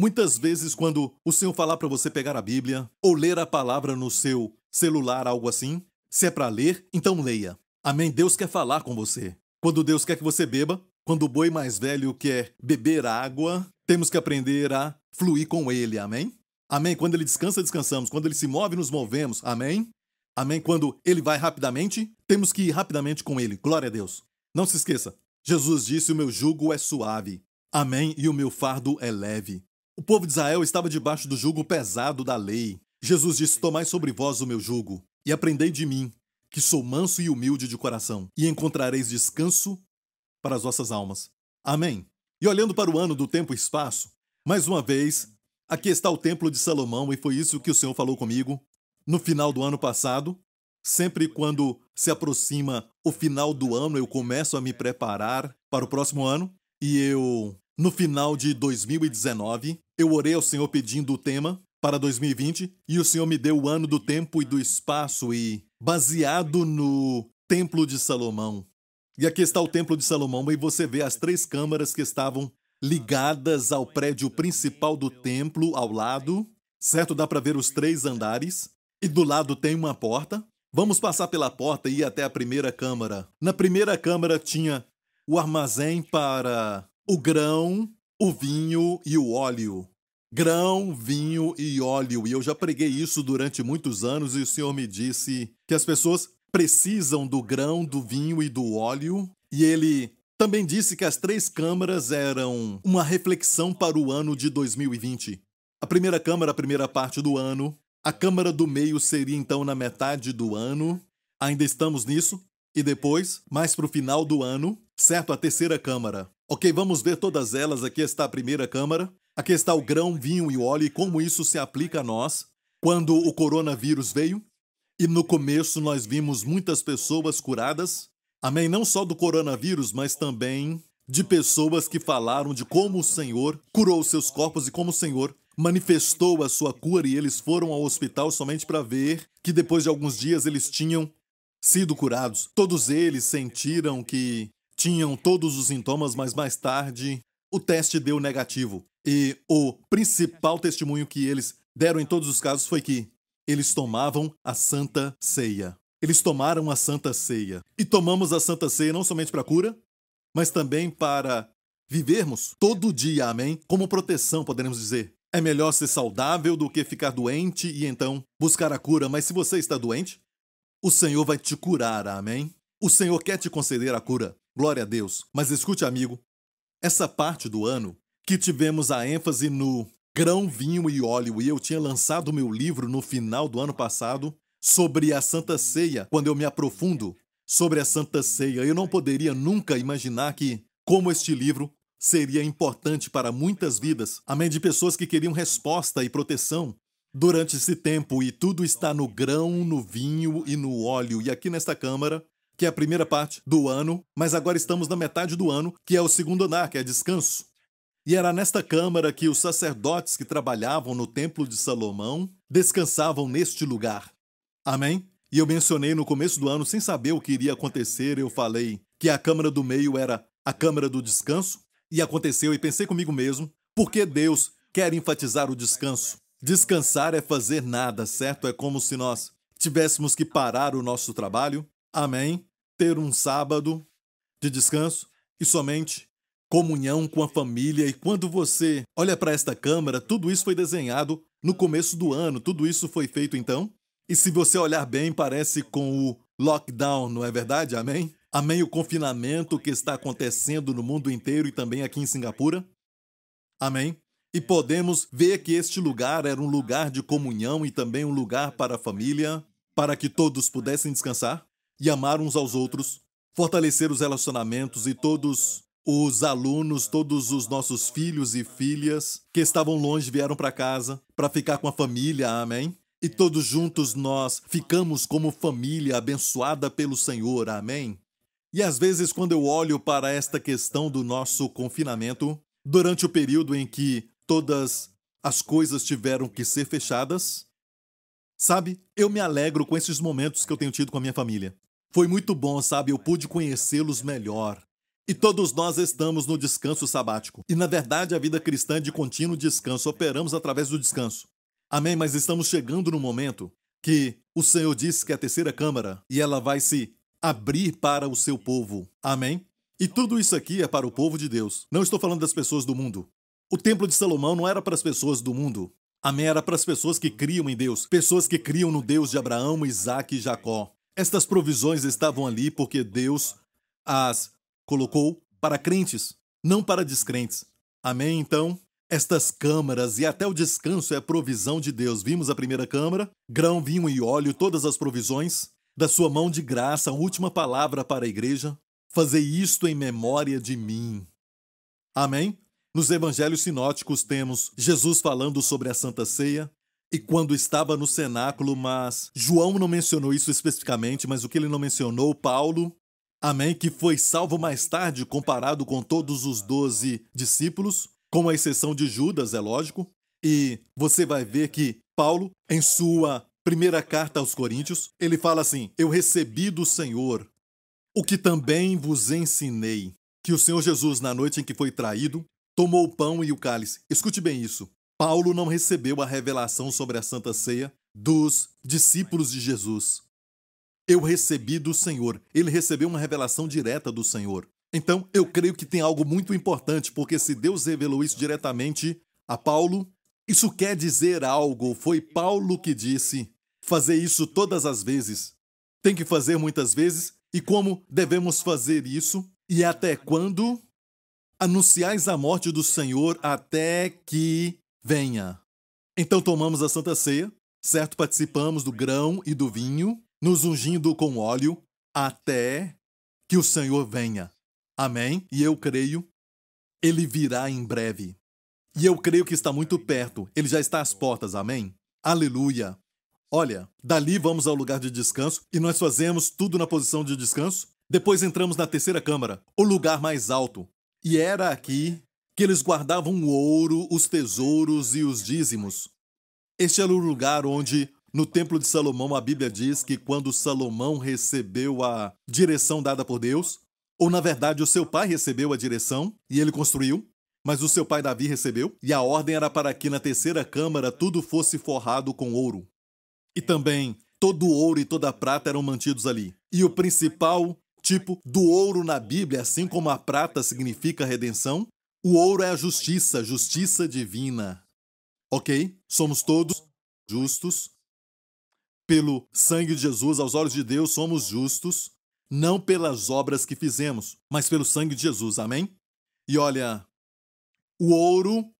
Muitas vezes, quando o Senhor falar para você pegar a Bíblia ou ler a palavra no seu celular, algo assim, se é para ler, então leia. Amém? Deus quer falar com você. Quando Deus quer que você beba, quando o boi mais velho quer beber água, temos que aprender a fluir com ele. Amém? Amém. Quando ele descansa, descansamos. Quando ele se move, nos movemos. Amém? Amém. Quando ele vai rapidamente, temos que ir rapidamente com ele. Glória a Deus. Não se esqueça. Jesus disse: O meu jugo é suave. Amém. E o meu fardo é leve. O povo de Israel estava debaixo do jugo pesado da lei. Jesus disse: Tomai sobre vós o meu jugo e aprendei de mim, que sou manso e humilde de coração, e encontrareis descanso para as vossas almas. Amém. E olhando para o ano do tempo e espaço, mais uma vez, aqui está o templo de Salomão, e foi isso que o Senhor falou comigo no final do ano passado. Sempre quando se aproxima o final do ano, eu começo a me preparar para o próximo ano. E eu, no final de 2019, eu orei ao Senhor pedindo o tema para 2020 e o Senhor me deu o ano do tempo e do espaço e baseado no Templo de Salomão. E aqui está o Templo de Salomão e você vê as três câmaras que estavam ligadas ao prédio principal do templo ao lado, certo? Dá para ver os três andares e do lado tem uma porta. Vamos passar pela porta e ir até a primeira câmara. Na primeira câmara tinha o armazém para o grão, o vinho e o óleo. Grão, vinho e óleo. E eu já preguei isso durante muitos anos e o Senhor me disse que as pessoas precisam do grão, do vinho e do óleo. E ele também disse que as três câmaras eram uma reflexão para o ano de 2020. A primeira câmara, a primeira parte do ano. A câmara do meio seria então na metade do ano. Ainda estamos nisso. E depois, mais para o final do ano, certo? A terceira câmara. Ok, vamos ver todas elas. Aqui está a primeira câmara. Aqui está o grão, vinho e óleo e como isso se aplica a nós. Quando o coronavírus veio e no começo nós vimos muitas pessoas curadas. Amém? Não só do coronavírus, mas também de pessoas que falaram de como o Senhor curou seus corpos e como o Senhor manifestou a sua cura e eles foram ao hospital somente para ver que depois de alguns dias eles tinham sido curados. Todos eles sentiram que tinham todos os sintomas, mas mais tarde o teste deu negativo. E o principal testemunho que eles deram em todos os casos foi que eles tomavam a Santa Ceia. Eles tomaram a Santa Ceia. E tomamos a Santa Ceia não somente para cura, mas também para vivermos todo dia, amém? Como proteção, podemos dizer. É melhor ser saudável do que ficar doente e então buscar a cura, mas se você está doente, o Senhor vai te curar, amém? O Senhor quer te conceder a cura. Glória a Deus. Mas escute, amigo, essa parte do ano que tivemos a ênfase no grão, vinho e óleo, e eu tinha lançado meu livro no final do ano passado sobre a Santa Ceia, quando eu me aprofundo sobre a Santa Ceia. Eu não poderia nunca imaginar que, como este livro, seria importante para muitas vidas, amém, de pessoas que queriam resposta e proteção durante esse tempo, e tudo está no grão, no vinho e no óleo. E aqui nesta câmara, que é a primeira parte do ano, mas agora estamos na metade do ano, que é o segundo andar, que é descanso. E era nesta câmara que os sacerdotes que trabalhavam no Templo de Salomão descansavam neste lugar. Amém? E eu mencionei no começo do ano, sem saber o que iria acontecer, eu falei que a câmara do meio era a câmara do descanso, e aconteceu, e pensei comigo mesmo, por que Deus quer enfatizar o descanso? Descansar é fazer nada, certo? É como se nós tivéssemos que parar o nosso trabalho, amém? Ter um sábado de descanso e somente comunhão com a família. E quando você olha para esta câmara, tudo isso foi desenhado no começo do ano, tudo isso foi feito então. E se você olhar bem, parece com o lockdown, não é verdade? Amém? Amém? O confinamento que está acontecendo no mundo inteiro e também aqui em Singapura. Amém? E podemos ver que este lugar era um lugar de comunhão e também um lugar para a família, para que todos pudessem descansar e amar uns aos outros, fortalecer os relacionamentos e todos os alunos, todos os nossos filhos e filhas que estavam longe vieram para casa para ficar com a família, amém? E todos juntos nós ficamos como família abençoada pelo Senhor, amém? E às vezes, quando eu olho para esta questão do nosso confinamento, durante o período em que todas as coisas tiveram que ser fechadas, sabe, eu me alegro com esses momentos que eu tenho tido com a minha família. Foi muito bom, sabe? Eu pude conhecê-los melhor. E todos nós estamos no descanso sabático. E na verdade, a vida cristã é de contínuo descanso. Operamos através do descanso. Amém? Mas estamos chegando no momento que o Senhor disse que é a terceira câmara e ela vai se abrir para o seu povo. Amém? E tudo isso aqui é para o povo de Deus. Não estou falando das pessoas do mundo. O templo de Salomão não era para as pessoas do mundo. Amém? Era para as pessoas que criam em Deus, pessoas que criam no Deus de Abraão, Isaac e Jacó. Estas provisões estavam ali porque Deus as colocou para crentes, não para descrentes. Amém? Então, estas câmaras e até o descanso é provisão de Deus. Vimos a primeira câmara, grão, vinho e óleo, todas as provisões. Da sua mão de graça, a última palavra para a igreja. Fazei isto em memória de mim. Amém? Nos evangelhos sinóticos temos Jesus falando sobre a Santa Ceia e quando estava no cenáculo, mas João não mencionou isso especificamente, mas o que ele não mencionou, Paulo, amém, que foi salvo mais tarde comparado com todos os doze discípulos, com a exceção de Judas, é lógico. E você vai ver que Paulo, em sua primeira carta aos Coríntios, ele fala assim: Eu recebi do Senhor o que também vos ensinei, que o Senhor Jesus, na noite em que foi traído, tomou o pão e o cálice. Escute bem isso. Paulo não recebeu a revelação sobre a Santa Ceia dos discípulos de Jesus. Eu recebi do Senhor. Ele recebeu uma revelação direta do Senhor. Então, eu creio que tem algo muito importante, porque se Deus revelou isso diretamente a Paulo, isso quer dizer algo. Foi Paulo que disse: fazer isso todas as vezes. Tem que fazer muitas vezes. E como devemos fazer isso? E até quando? anunciais a morte do Senhor até que venha. Então tomamos a Santa Ceia, certo? Participamos do grão e do vinho, nos ungindo com óleo, até que o Senhor venha. Amém? E eu creio, ele virá em breve. E eu creio que está muito perto, ele já está às portas, amém? Aleluia! Olha, dali vamos ao lugar de descanso e nós fazemos tudo na posição de descanso. Depois entramos na terceira câmara, o lugar mais alto, e era aqui que eles guardavam o ouro, os tesouros e os dízimos. Este era o lugar onde, no Templo de Salomão, a Bíblia diz que quando Salomão recebeu a direção dada por Deus, ou na verdade o seu pai recebeu a direção e ele construiu, mas o seu pai Davi recebeu, e a ordem era para que na terceira câmara tudo fosse forrado com ouro. E também todo o ouro e toda a prata eram mantidos ali. E o principal tipo do ouro na Bíblia, assim como a prata significa redenção, o ouro é a justiça, justiça divina. Ok? Somos todos justos. Pelo sangue de Jesus, aos olhos de Deus, somos justos, não pelas obras que fizemos, mas pelo sangue de Jesus. Amém? E olha, o ouro,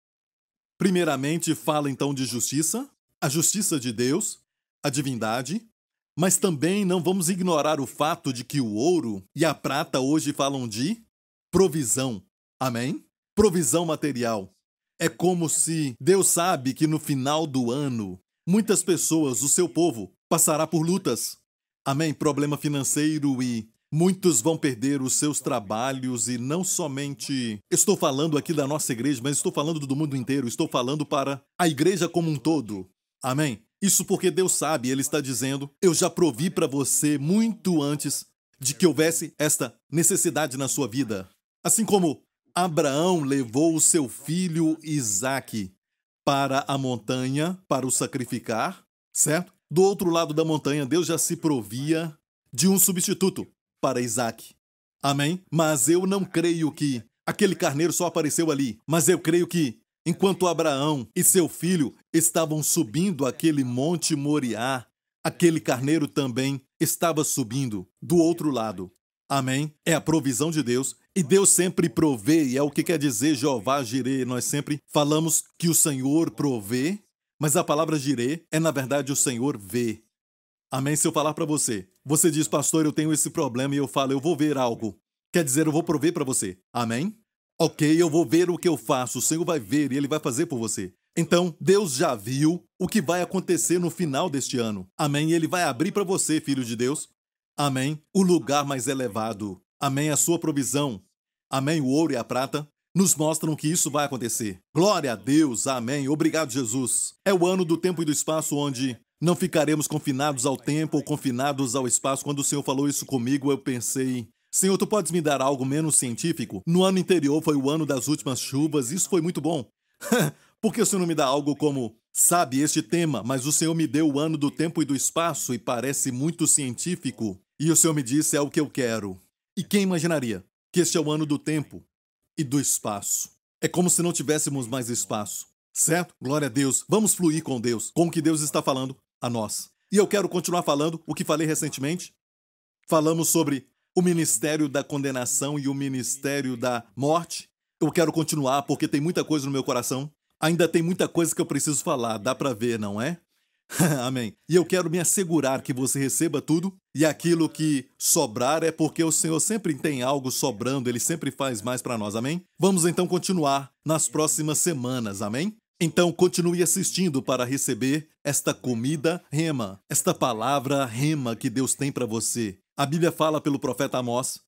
primeiramente, fala então de justiça, a justiça de Deus, a divindade, mas também não vamos ignorar o fato de que o ouro e a prata hoje falam de provisão. Amém? Provisão material. É como se Deus sabe que no final do ano, muitas pessoas, o seu povo, passará por lutas. Amém? Problema financeiro e muitos vão perder os seus trabalhos e não somente estou falando aqui da nossa igreja, mas estou falando do mundo inteiro, estou falando para a igreja como um todo. Amém? Isso porque Deus sabe, Ele está dizendo: Eu já provi para você muito antes de que houvesse esta necessidade na sua vida. Assim como Abraão levou o seu filho Isaque para a montanha para o sacrificar, certo? Do outro lado da montanha, Deus já se provia de um substituto para Isaque. Amém? Mas eu não creio que aquele carneiro só apareceu ali, mas eu creio que Enquanto Abraão e seu filho estavam subindo aquele monte Moriá, aquele carneiro também estava subindo do outro lado. Amém? É a provisão de Deus. E Deus sempre provê, e é o que quer dizer Jeová Jirê. Nós sempre falamos que o Senhor provê, mas a palavra Jirê é, na verdade, o Senhor vê. Amém? Se eu falar para você, você diz, pastor, eu tenho esse problema, e eu falo, eu vou ver algo. Quer dizer, eu vou prover para você. Amém? Ok, eu vou ver o que eu faço, o Senhor vai ver e Ele vai fazer por você. Então, Deus já viu o que vai acontecer no final deste ano. Amém? Ele vai abrir para você, filho de Deus. Amém? O lugar mais elevado. Amém? A sua provisão. Amém? O ouro e a prata nos mostram que isso vai acontecer. Glória a Deus. Amém. Obrigado, Jesus. É o ano do tempo e do espaço onde não ficaremos confinados ao tempo ou confinados ao espaço. Quando o Senhor falou isso comigo, eu pensei Senhor, tu podes me dar algo menos científico? No ano anterior foi o ano das últimas chuvas, isso foi muito bom. Por que o Senhor não me dá algo como, sabe, este tema, mas o Senhor me deu o ano do tempo e do espaço e parece muito científico? E o Senhor me disse é o que eu quero. E quem imaginaria que este é o ano do tempo e do espaço? É como se não tivéssemos mais espaço. Certo? Glória a Deus. Vamos fluir com Deus, com o que Deus está falando a nós. E eu quero continuar falando o que falei recentemente. Falamos sobre o ministério da condenação e o ministério da morte. Eu quero continuar porque tem muita coisa no meu coração. Ainda tem muita coisa que eu preciso falar, dá para ver, não é? Amém. E eu quero me assegurar que você receba tudo e aquilo que sobrar é porque o Senhor sempre tem algo sobrando, ele sempre faz mais para nós. Amém? Vamos então continuar nas próximas semanas. Amém? Então continue assistindo para receber esta comida rema, esta palavra rema que Deus tem para você. A Bíblia fala pelo profeta Amós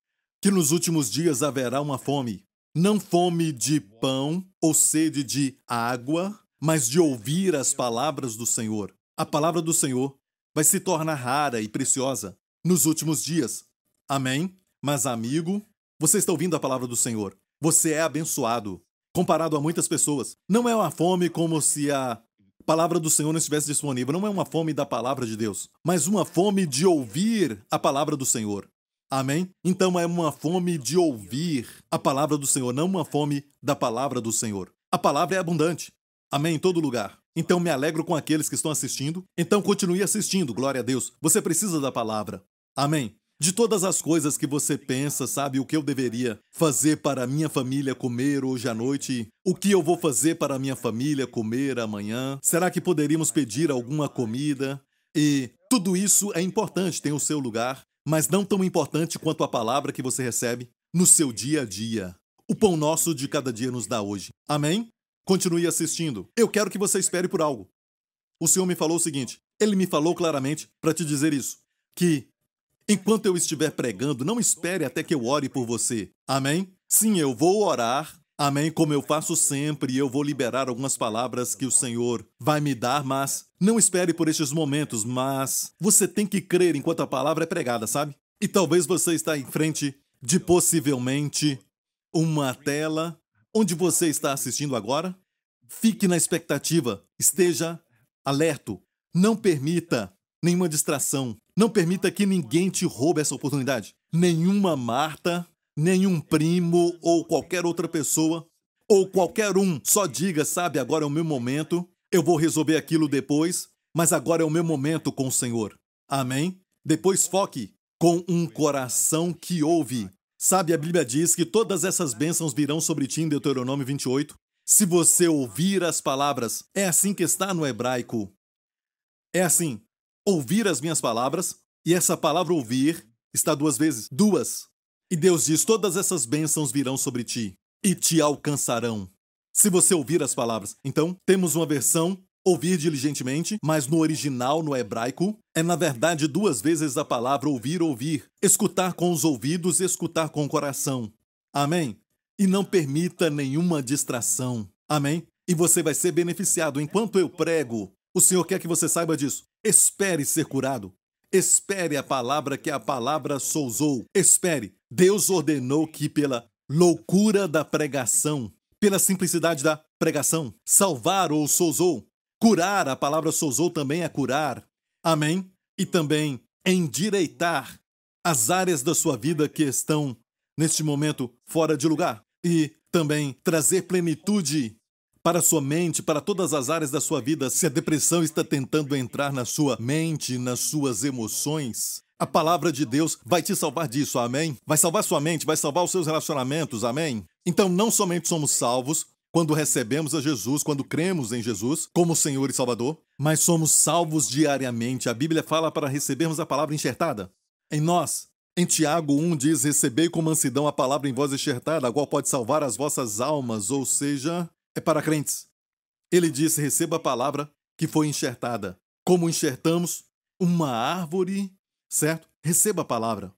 que nos últimos dias haverá uma fome, não fome de pão ou sede de água, mas de ouvir as palavras do Senhor. A palavra do Senhor vai se tornar rara e preciosa nos últimos dias. Amém? Mas, amigo, você está ouvindo a palavra do Senhor. Você é abençoado. Comparado a muitas pessoas, não é uma fome como se a palavra do Senhor não estivesse disponível. Não é uma fome da palavra de Deus, mas uma fome de ouvir a palavra do Senhor. Amém? Então é uma fome de ouvir a palavra do Senhor, não uma fome da palavra do Senhor. A palavra é abundante. Amém? Em todo lugar. Então me alegro com aqueles que estão assistindo. Então continue assistindo, glória a Deus. Você precisa da palavra. Amém? De todas as coisas que você pensa, sabe o que eu deveria fazer para minha família comer hoje à noite? O que eu vou fazer para minha família comer amanhã? Será que poderíamos pedir alguma comida? E tudo isso é importante, tem o seu lugar, mas não tão importante quanto a palavra que você recebe no seu dia a dia. O pão nosso de cada dia nos dá hoje. Amém? Continue assistindo. Eu quero que você espere por algo. O Senhor me falou o seguinte: Ele me falou claramente para te dizer isso, que Enquanto eu estiver pregando, não espere até que eu ore por você. Amém? Sim, eu vou orar. Amém? Como eu faço sempre, eu vou liberar algumas palavras que o Senhor vai me dar, mas não espere por estes momentos, mas você tem que crer enquanto a palavra é pregada, sabe? E talvez você está em frente de possivelmente uma tela onde você está assistindo agora. Fique na expectativa, esteja alerto, não permita nenhuma distração. Não permita que ninguém te roube essa oportunidade. Nenhuma Marta, nenhum primo ou qualquer outra pessoa, ou qualquer um, só diga, sabe, agora é o meu momento, eu vou resolver aquilo depois, mas agora é o meu momento com o Senhor. Amém? Depois foque com um coração que ouve. Sabe, a Bíblia diz que todas essas bênçãos virão sobre ti em Deuteronômio 28. Se você ouvir as palavras, é assim que está no hebraico. É assim ouvir as minhas palavras, e essa palavra ouvir está duas vezes, duas. E Deus diz: todas essas bênçãos virão sobre ti e te alcançarão. Se você ouvir as palavras. Então, temos uma versão ouvir diligentemente, mas no original, no hebraico, é na verdade duas vezes a palavra ouvir, ouvir. Escutar com os ouvidos, escutar com o coração. Amém? E não permita nenhuma distração. Amém? E você vai ser beneficiado enquanto eu prego. O Senhor quer que você saiba disso. Espere ser curado. Espere a palavra que a palavra sousou. Espere. Deus ordenou que pela loucura da pregação, pela simplicidade da pregação, salvar ou sousou. Curar, a palavra sousou também é curar. Amém? E também endireitar as áreas da sua vida que estão, neste momento, fora de lugar. E também trazer plenitude para sua mente, para todas as áreas da sua vida, se a depressão está tentando entrar na sua mente, nas suas emoções, a palavra de Deus vai te salvar disso, amém? Vai salvar sua mente, vai salvar os seus relacionamentos, amém? Então, não somente somos salvos quando recebemos a Jesus, quando cremos em Jesus como Senhor e Salvador, mas somos salvos diariamente. A Bíblia fala para recebermos a palavra enxertada em nós. Em Tiago 1 diz: Recebei com mansidão a palavra em voz enxertada, a qual pode salvar as vossas almas, ou seja, é para crentes. Ele disse: receba a palavra que foi enxertada. Como enxertamos uma árvore, certo? Receba a palavra.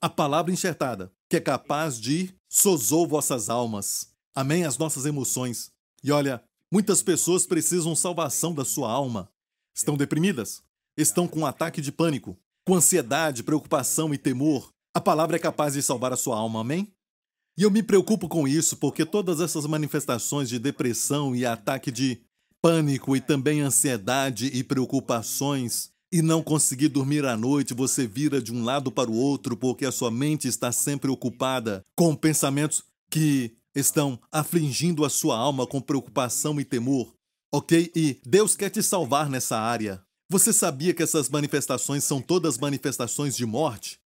A palavra enxertada, que é capaz de sozou vossas almas. Amém? As nossas emoções. E olha, muitas pessoas precisam salvação da sua alma. Estão deprimidas, estão com um ataque de pânico, com ansiedade, preocupação e temor. A palavra é capaz de salvar a sua alma, amém? E eu me preocupo com isso porque todas essas manifestações de depressão e ataque de pânico e também ansiedade e preocupações e não conseguir dormir à noite, você vira de um lado para o outro porque a sua mente está sempre ocupada com pensamentos que estão afligindo a sua alma com preocupação e temor, ok? E Deus quer te salvar nessa área. Você sabia que essas manifestações são todas manifestações de morte?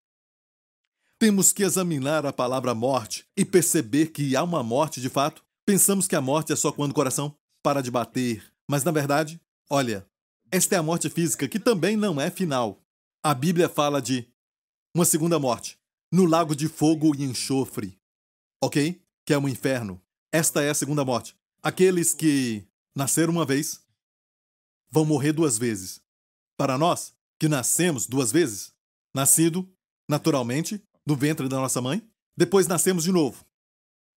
Temos que examinar a palavra morte e perceber que há uma morte de fato. Pensamos que a morte é só quando o coração para de bater, mas na verdade, olha, esta é a morte física que também não é final. A Bíblia fala de uma segunda morte, no lago de fogo e enxofre. Ok? Que é o inferno. Esta é a segunda morte. Aqueles que nasceram uma vez vão morrer duas vezes. Para nós, que nascemos duas vezes, nascido, naturalmente, no ventre da nossa mãe, depois nascemos de novo.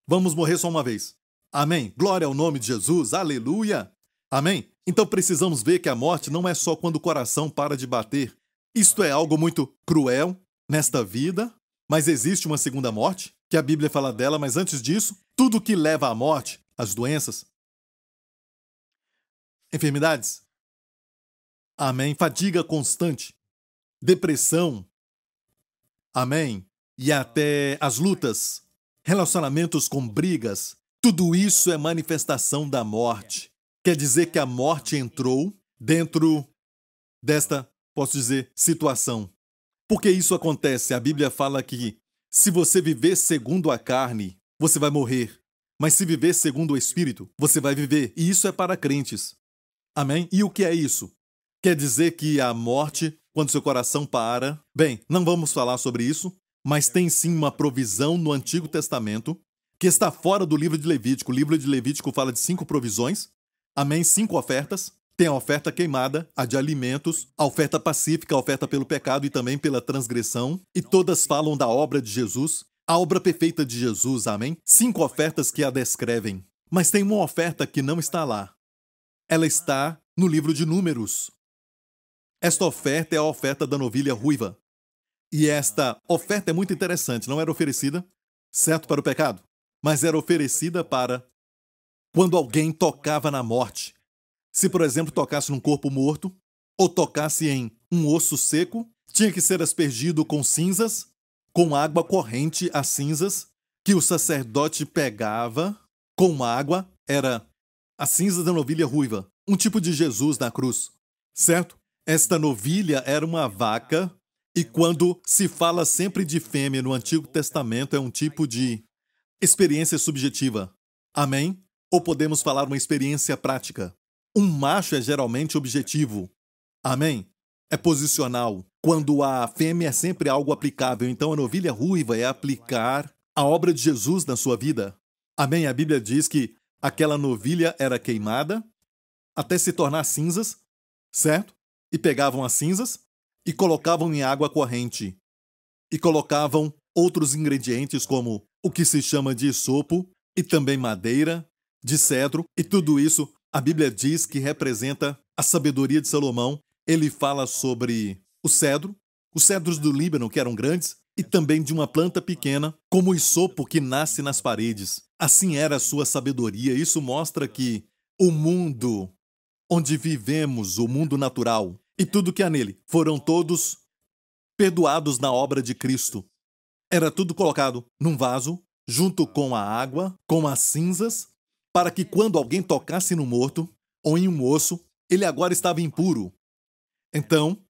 Vamos morrer só uma vez. Amém. Glória ao nome de Jesus. Aleluia. Amém? Então precisamos ver que a morte não é só quando o coração para de bater. Isto é algo muito cruel nesta vida, mas existe uma segunda morte, que a Bíblia fala dela, mas antes disso, tudo que leva à morte, as doenças, enfermidades, amém, fadiga constante, depressão, amém, e até as lutas, relacionamentos com brigas, tudo isso é manifestação da morte. Quer dizer que a morte entrou dentro desta, posso dizer, situação. Por que isso acontece? A Bíblia fala que se você viver segundo a carne, você vai morrer. Mas se viver segundo o Espírito, você vai viver. E isso é para crentes. Amém? E o que é isso? Quer dizer que a morte, quando seu coração para. Bem, não vamos falar sobre isso, mas tem sim uma provisão no Antigo Testamento que está fora do livro de Levítico. O livro de Levítico fala de cinco provisões Amém? Cinco ofertas. Tem a oferta queimada, a de alimentos, a oferta pacífica, a oferta pelo pecado e também pela transgressão. E todas falam da obra de Jesus, a obra perfeita de Jesus, amém? Cinco ofertas que a descrevem. Mas tem uma oferta que não está lá. Ela está no livro de Números. Esta oferta é a oferta da novilha ruiva. E esta oferta é muito interessante, não era oferecida, certo, para o pecado, mas era oferecida para quando alguém tocava na morte. Se, por exemplo, tocasse num corpo morto ou tocasse em um osso seco, tinha que ser aspergido com cinzas, com água corrente as cinzas, que o sacerdote pegava com água, era a cinza da novilha ruiva, um tipo de Jesus na cruz, certo? Esta novilha era uma vaca, e quando se fala sempre de fêmea no Antigo Testamento, é um tipo de experiência subjetiva. Amém? Ou podemos falar uma experiência prática. Um macho é geralmente objetivo. Amém? É posicional. Quando a fêmea é sempre algo aplicável, então a novilha ruiva é aplicar a obra de Jesus na sua vida. Amém? A Bíblia diz que aquela novilha era queimada até se tornar cinzas, certo? E pegavam as cinzas e colocavam em água corrente. E colocavam outros ingredientes como o que se chama de sopo e também madeira de cedro, e tudo isso a Bíblia diz que representa a sabedoria de Salomão. Ele fala sobre o cedro, os cedros do Líbano, que eram grandes, e também de uma planta pequena, como o isopo que nasce nas paredes. Assim era a sua sabedoria. Isso mostra que o mundo onde vivemos, o mundo natural, e tudo que há nele, foram todos perdoados na obra de Cristo. Era tudo colocado num vaso, junto com a água, com as cinzas para que quando alguém tocasse no morto ou em um osso, ele agora estava impuro. Então,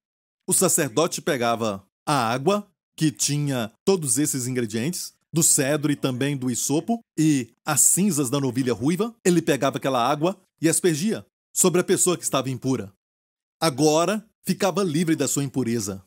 o sacerdote pegava a água, que tinha todos esses ingredientes, do cedro e também do isopo, e as cinzas da novilha ruiva, ele pegava aquela água e aspergia sobre a pessoa que estava impura. Agora ficava livre da sua impureza.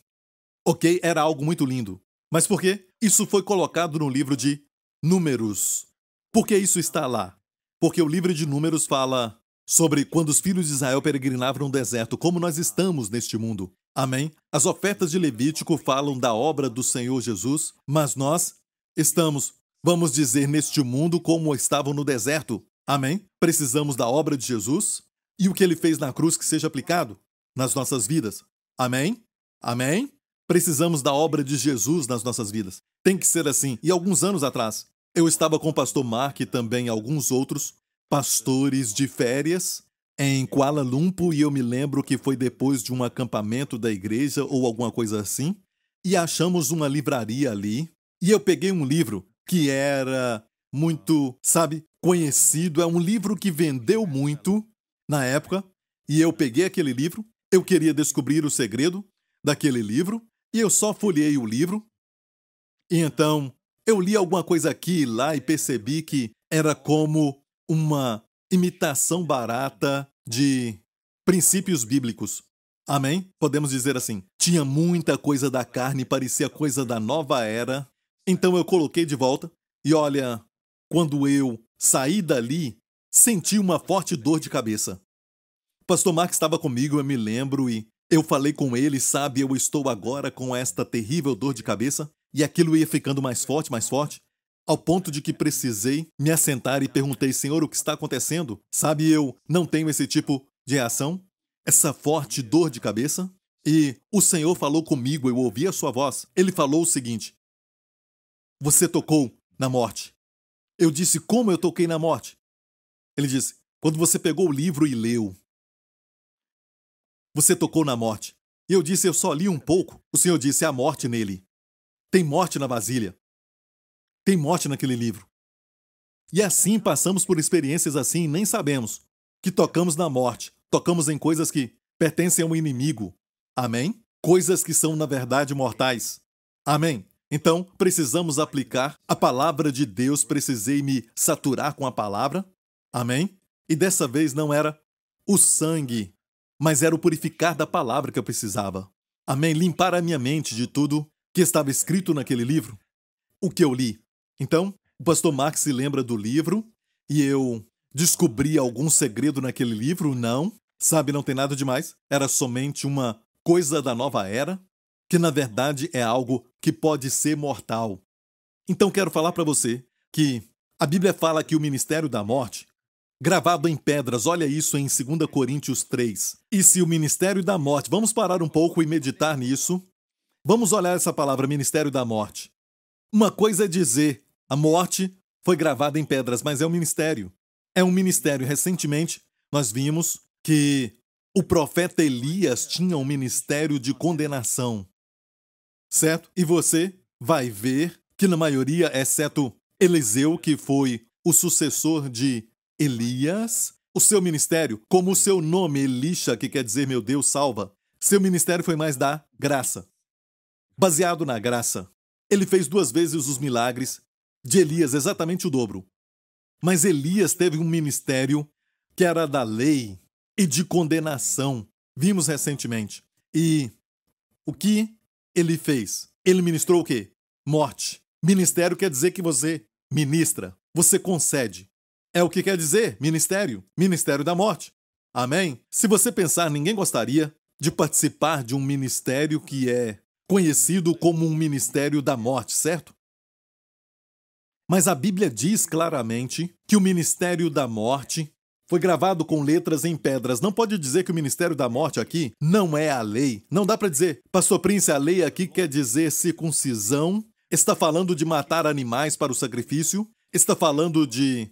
Ok, era algo muito lindo. Mas por quê? Isso foi colocado no livro de Números. Por que isso está lá? Porque o livro de Números fala sobre quando os filhos de Israel peregrinavam no deserto, como nós estamos neste mundo. Amém? As ofertas de Levítico falam da obra do Senhor Jesus, mas nós estamos, vamos dizer, neste mundo como estavam no deserto. Amém? Precisamos da obra de Jesus e o que ele fez na cruz que seja aplicado nas nossas vidas. Amém? Amém? Precisamos da obra de Jesus nas nossas vidas. Tem que ser assim. E alguns anos atrás, eu estava com o pastor Mark e também alguns outros pastores de férias em Kuala Lumpur e eu me lembro que foi depois de um acampamento da igreja ou alguma coisa assim. E achamos uma livraria ali e eu peguei um livro que era muito, sabe, conhecido, é um livro que vendeu muito na época, e eu peguei aquele livro, eu queria descobrir o segredo daquele livro, e eu só folhei o livro. E então eu li alguma coisa aqui e lá e percebi que era como uma imitação barata de princípios bíblicos. Amém? Podemos dizer assim. Tinha muita coisa da carne, parecia coisa da nova era. Então eu coloquei de volta e olha, quando eu saí dali, senti uma forte dor de cabeça. Pastor Mark estava comigo, eu me lembro, e eu falei com ele, sabe, eu estou agora com esta terrível dor de cabeça, e aquilo ia ficando mais forte, mais forte, ao ponto de que precisei me assentar e perguntei, Senhor, o que está acontecendo? Sabe, eu não tenho esse tipo de reação, essa forte dor de cabeça. E o Senhor falou comigo, eu ouvi a sua voz. Ele falou o seguinte: Você tocou na morte. Eu disse, como eu toquei na morte? Ele disse, quando você pegou o livro e leu. Você tocou na morte. E eu disse, eu só li um pouco. O Senhor disse, há morte nele. Tem morte na vasilha. Tem morte naquele livro. E assim passamos por experiências assim e nem sabemos que tocamos na morte, tocamos em coisas que pertencem ao inimigo. Amém? Coisas que são, na verdade, mortais. Amém? Então, precisamos aplicar a palavra de Deus, precisei me saturar com a palavra. Amém? E dessa vez não era o sangue, mas era o purificar da palavra que eu precisava. Amém? Limpar a minha mente de tudo que estava escrito naquele livro, o que eu li. Então, o pastor Max se lembra do livro e eu descobri algum segredo naquele livro? Não. Sabe, não tem nada demais. Era somente uma coisa da nova era que na verdade é algo que pode ser mortal. Então quero falar para você que a Bíblia fala que o ministério da morte, gravado em pedras, olha isso em 2 Coríntios 3. E se o ministério da morte, vamos parar um pouco e meditar nisso. Vamos olhar essa palavra ministério da morte. Uma coisa é dizer, a morte foi gravada em pedras, mas é um ministério. É um ministério. Recentemente, nós vimos que o profeta Elias tinha um ministério de condenação certo? E você vai ver que na maioria, exceto Eliseu, que foi o sucessor de Elias, o seu ministério, como o seu nome, Elisha, que quer dizer meu Deus salva, seu ministério foi mais da graça. Baseado na graça, ele fez duas vezes os milagres de Elias, exatamente o dobro. Mas Elias teve um ministério que era da lei e de condenação. Vimos recentemente. E o que ele fez? Ele ministrou o quê? Morte. Ministério quer dizer que você ministra, você concede. É o que quer dizer ministério, ministério da morte. Amém? Se você pensar, ninguém gostaria de participar de um ministério que é conhecido como um ministério da morte, certo? Mas a Bíblia diz claramente que o ministério da morte foi gravado com letras em pedras. Não pode dizer que o ministério da morte aqui não é a lei. Não dá para dizer, Pastor Prince, a lei aqui quer dizer circuncisão. Está falando de matar animais para o sacrifício. Está falando de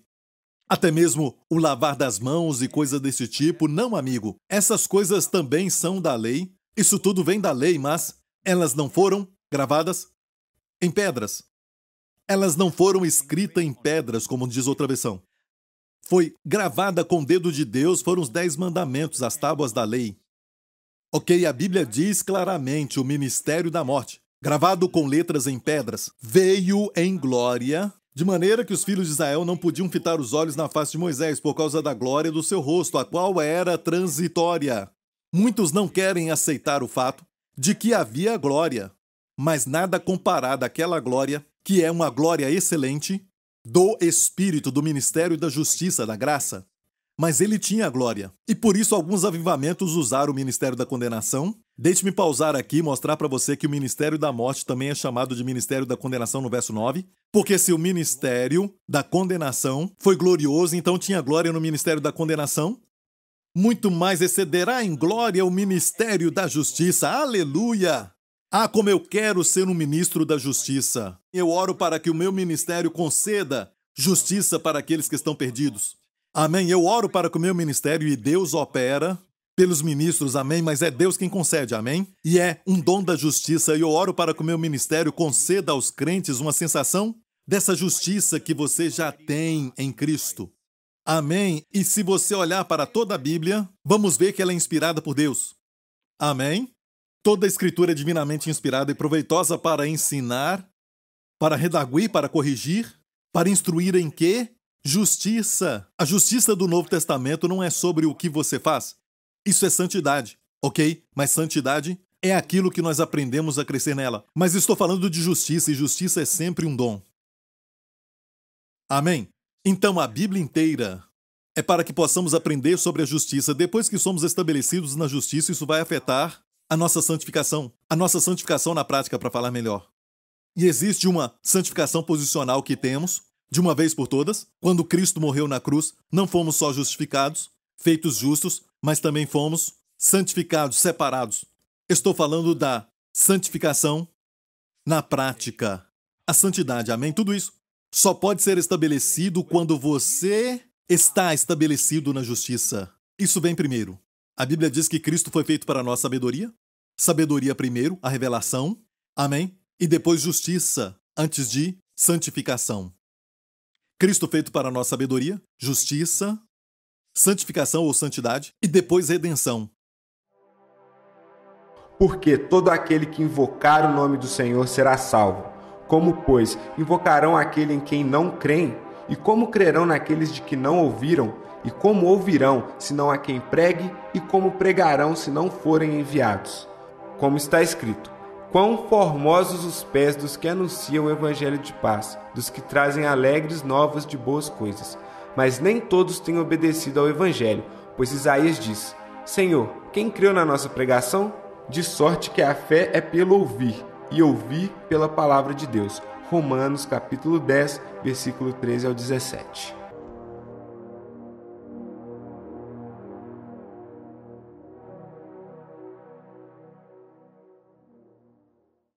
até mesmo o lavar das mãos e coisas desse tipo. Não, amigo. Essas coisas também são da lei. Isso tudo vem da lei, mas elas não foram gravadas em pedras. Elas não foram escritas em pedras, como diz outra versão foi gravada com o dedo de Deus foram os Dez Mandamentos, as tábuas da lei. Ok, a Bíblia diz claramente o ministério da morte, gravado com letras em pedras, veio em glória, de maneira que os filhos de Israel não podiam fitar os olhos na face de Moisés por causa da glória do seu rosto, a qual era transitória. Muitos não querem aceitar o fato de que havia glória, mas nada comparado àquela glória, que é uma glória excelente, do Espírito, do ministério da justiça, da graça. Mas ele tinha glória. E por isso alguns avivamentos usaram o ministério da condenação. Deixe-me pausar aqui e mostrar para você que o ministério da morte também é chamado de ministério da condenação no verso 9. Porque se o ministério da condenação foi glorioso, então tinha glória no ministério da condenação. Muito mais excederá em glória o ministério da justiça. Aleluia! Ah, como eu quero ser um ministro da justiça. Eu oro para que o meu ministério conceda justiça para aqueles que estão perdidos. Amém. Eu oro para que o meu ministério e Deus opera pelos ministros, amém, mas é Deus quem concede, amém? E é um dom da justiça, e eu oro para que o meu ministério conceda aos crentes uma sensação dessa justiça que você já tem em Cristo. Amém? E se você olhar para toda a Bíblia, vamos ver que ela é inspirada por Deus. Amém? Toda a escritura é divinamente inspirada e proveitosa para ensinar, para redaguir, para corrigir, para instruir em quê? Justiça. A justiça do Novo Testamento não é sobre o que você faz, isso é santidade, ok? Mas santidade é aquilo que nós aprendemos a crescer nela. Mas estou falando de justiça, e justiça é sempre um dom. Amém? Então a Bíblia inteira é para que possamos aprender sobre a justiça. Depois que somos estabelecidos na justiça, isso vai afetar a nossa santificação. A nossa santificação na prática, para falar melhor. E existe uma santificação posicional que temos, de uma vez por todas. Quando Cristo morreu na cruz, não fomos só justificados, feitos justos, mas também fomos santificados, separados. Estou falando da santificação na prática. A santidade, amém? Tudo isso só pode ser estabelecido quando você está estabelecido na justiça. Isso vem primeiro. A Bíblia diz que Cristo foi feito para nós sabedoria. Sabedoria primeiro, a revelação. Amém? E depois justiça, antes de santificação. Cristo feito para nós sabedoria, justiça, santificação ou santidade e depois redenção. Porque todo aquele que invocar o nome do Senhor será salvo. Como, pois, invocarão aquele em quem não creem? E como crerão naqueles de que não ouviram? E como ouvirão, se não a quem pregue? E como pregarão, se não forem enviados? Como está escrito: Quão formosos os pés dos que anunciam o evangelho de paz, dos que trazem alegres novas de boas coisas mas nem todos têm obedecido ao Evangelho, pois Isaías diz: Senhor, quem creu na nossa pregação? De sorte que a fé é pelo ouvir, e ouvir pela palavra de Deus. Romanos capítulo 10, versículo 13 ao 17.